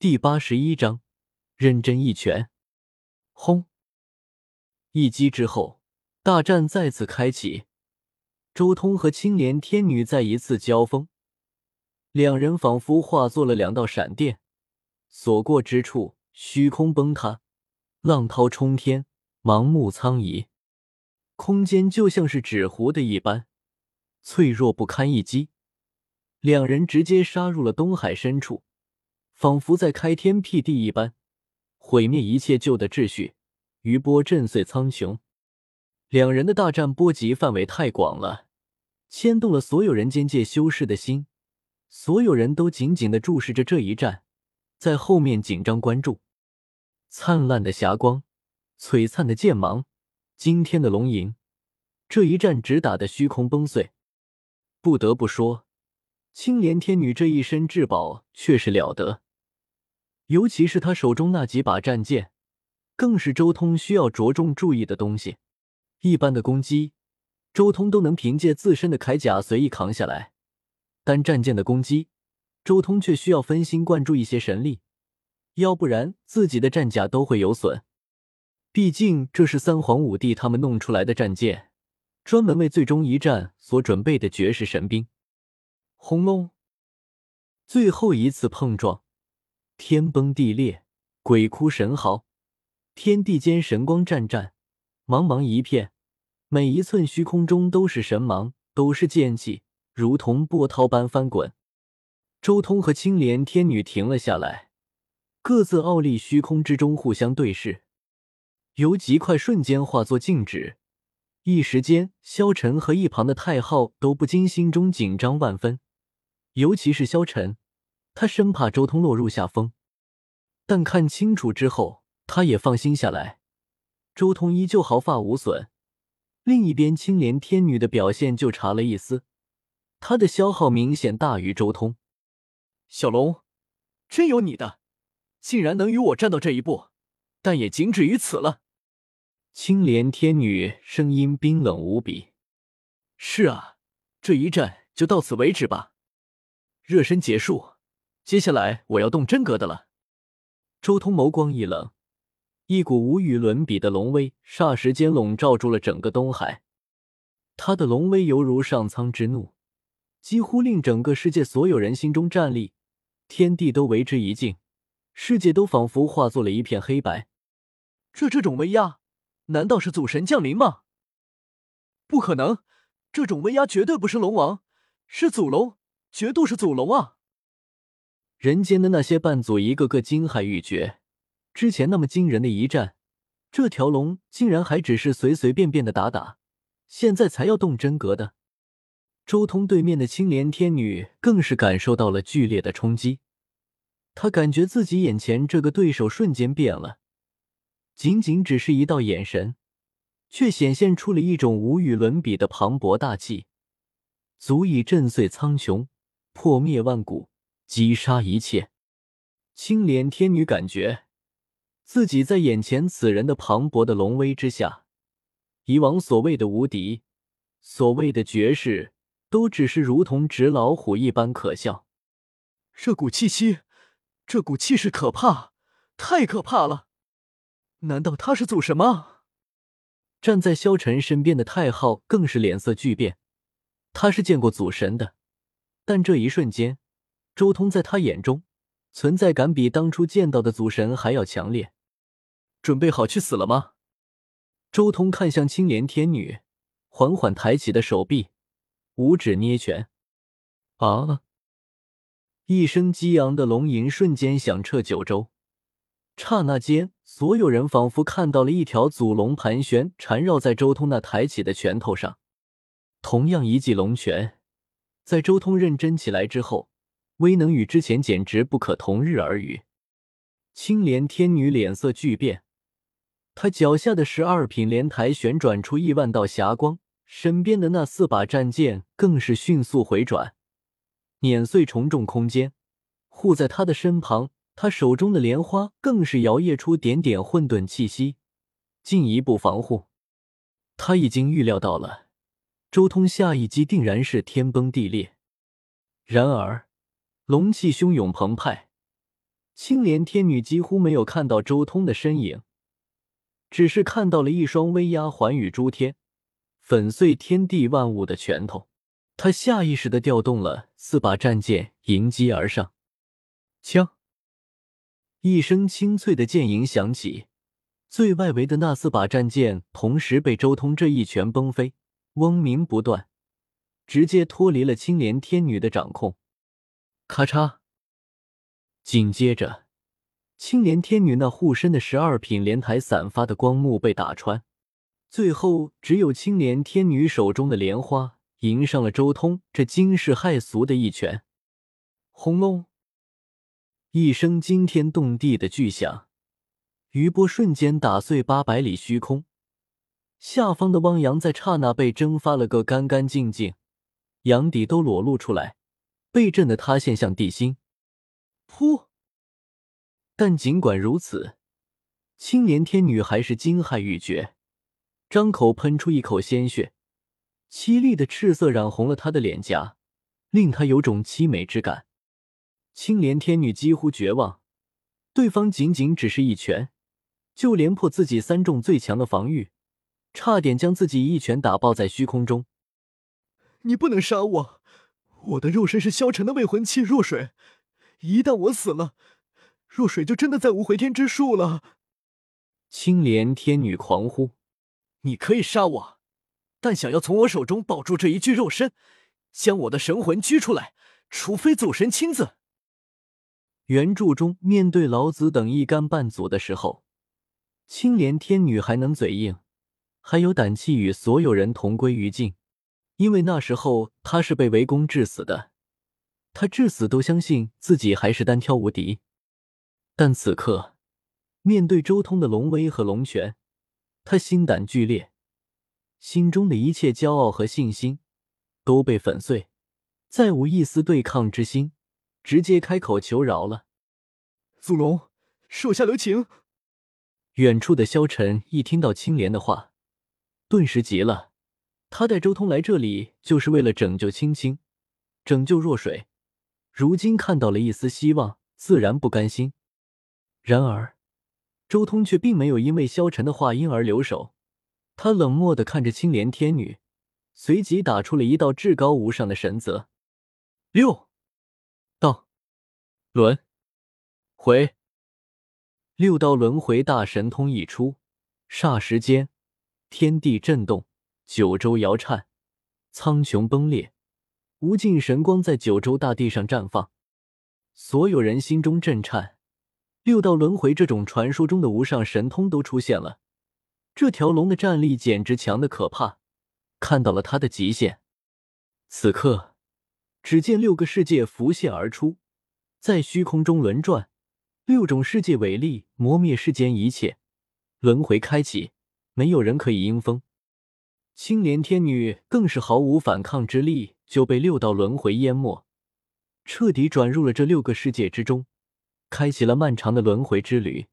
第八十一章，认真一拳，轰！一击之后，大战再次开启。周通和青莲天女再一次交锋，两人仿佛化作了两道闪电，所过之处，虚空崩塌，浪涛冲天，盲目苍夷，空间就像是纸糊的一般，脆弱不堪一击。两人直接杀入了东海深处。仿佛在开天辟地一般，毁灭一切旧的秩序，余波震碎苍穹。两人的大战波及范围太广了，牵动了所有人间界修士的心，所有人都紧紧的注视着这一战，在后面紧张关注。灿烂的霞光，璀璨的剑芒，惊天的龙吟，这一战直打得虚空崩碎。不得不说，青莲天女这一身至宝确实了得。尤其是他手中那几把战剑，更是周通需要着重注意的东西。一般的攻击，周通都能凭借自身的铠甲随意扛下来；但战剑的攻击，周通却需要分心灌注一些神力，要不然自己的战甲都会有损。毕竟这是三皇五帝他们弄出来的战剑，专门为最终一战所准备的绝世神兵。轰隆！最后一次碰撞。天崩地裂，鬼哭神嚎，天地间神光湛湛，茫茫一片，每一寸虚空中都是神芒，都是剑气，如同波涛般翻滚。周通和青莲天女停了下来，各自傲立虚空之中，互相对视。由极快瞬间化作静止，一时间，萧晨和一旁的太昊都不禁心中紧张万分，尤其是萧晨。他生怕周通落入下风，但看清楚之后，他也放心下来。周通依旧毫发无损。另一边，青莲天女的表现就差了一丝，她的消耗明显大于周通。小龙，真有你的，竟然能与我战到这一步，但也仅止于此了。青莲天女声音冰冷无比。是啊，这一战就到此为止吧，热身结束。接下来我要动真格的了。周通眸光一冷，一股无与伦比的龙威霎时间笼罩住了整个东海。他的龙威犹如上苍之怒，几乎令整个世界所有人心中颤栗，天地都为之一静，世界都仿佛化作了一片黑白。这这种威压，难道是祖神降临吗？不可能，这种威压绝对不是龙王，是祖龙，绝对是祖龙啊！人间的那些半祖一个个惊骇欲绝，之前那么惊人的一战，这条龙竟然还只是随随便便的打打，现在才要动真格的。周通对面的青莲天女更是感受到了剧烈的冲击，她感觉自己眼前这个对手瞬间变了，仅仅只是一道眼神，却显现出了一种无与伦比的磅礴大气，足以震碎苍穹，破灭万古。击杀一切，青莲天女感觉自己在眼前此人的磅礴的龙威之下，以往所谓的无敌，所谓的绝世，都只是如同纸老虎一般可笑。这股气息，这股气势可怕，太可怕了！难道他是祖神吗？站在萧晨身边的太昊更是脸色巨变，他是见过祖神的，但这一瞬间。周通在他眼中存在感比当初见到的祖神还要强烈。准备好去死了吗？周通看向青莲天女，缓缓抬起的手臂，五指捏拳。啊！一声激昂的龙吟瞬间响彻九州，刹那间，所有人仿佛看到了一条祖龙盘旋缠绕在周通那抬起的拳头上。同样一记龙拳，在周通认真起来之后。威能与之前简直不可同日而语。青莲天女脸色巨变，她脚下的十二品莲台旋转出亿万道霞光，身边的那四把战剑更是迅速回转，碾碎重重空间，护在她的身旁。她手中的莲花更是摇曳出点点混沌气息，进一步防护。他已经预料到了，周通下一击定然是天崩地裂。然而。龙气汹涌澎湃，青莲天女几乎没有看到周通的身影，只是看到了一双威压寰宇诸天、粉碎天地万物的拳头。他下意识的调动了四把战剑，迎击而上。枪！一声清脆的剑影响起，最外围的那四把战剑同时被周通这一拳崩飞，嗡鸣不断，直接脱离了青莲天女的掌控。咔嚓！紧接着，青莲天女那护身的十二品莲台散发的光幕被打穿，最后只有青莲天女手中的莲花迎上了周通这惊世骇俗的一拳。轰隆！一声惊天动地的巨响，余波瞬间打碎八百里虚空，下方的汪洋在刹那被蒸发了个干干净净，洋底都裸露出来，被震得塌陷向地心。噗！但尽管如此，青莲天女还是惊骇欲绝，张口喷出一口鲜血，凄厉的赤色染红了她的脸颊，令她有种凄美之感。青莲天女几乎绝望，对方仅仅只是一拳，就连破自己三重最强的防御，差点将自己一拳打爆在虚空中。你不能杀我，我的肉身是萧晨的未婚妻若水。一旦我死了，若水就真的再无回天之术了。青莲天女狂呼：“你可以杀我，但想要从我手中保住这一具肉身，将我的神魂拘出来，除非祖神亲自。”原著中，面对老子等一干半祖的时候，青莲天女还能嘴硬，还有胆气与所有人同归于尽，因为那时候他是被围攻致死的。他至死都相信自己还是单挑无敌，但此刻面对周通的龙威和龙拳，他心胆俱裂，心中的一切骄傲和信心都被粉碎，再无一丝对抗之心，直接开口求饶了：“祖龙，手下留情！”远处的萧晨一听到青莲的话，顿时急了。他带周通来这里就是为了拯救青青，拯救若水。如今看到了一丝希望，自然不甘心。然而，周通却并没有因为萧晨的话因而留手。他冷漠的看着青莲天女，随即打出了一道至高无上的神则：六道轮回。六道轮回大神通一出，霎时间，天地震动，九州摇颤，苍穹崩裂。无尽神光在九州大地上绽放，所有人心中震颤。六道轮回这种传说中的无上神通都出现了，这条龙的战力简直强的可怕，看到了它的极限。此刻，只见六个世界浮现而出，在虚空中轮转，六种世界伟力磨灭世间一切，轮回开启，没有人可以应风。青莲天女更是毫无反抗之力。就被六道轮回淹没，彻底转入了这六个世界之中，开启了漫长的轮回之旅。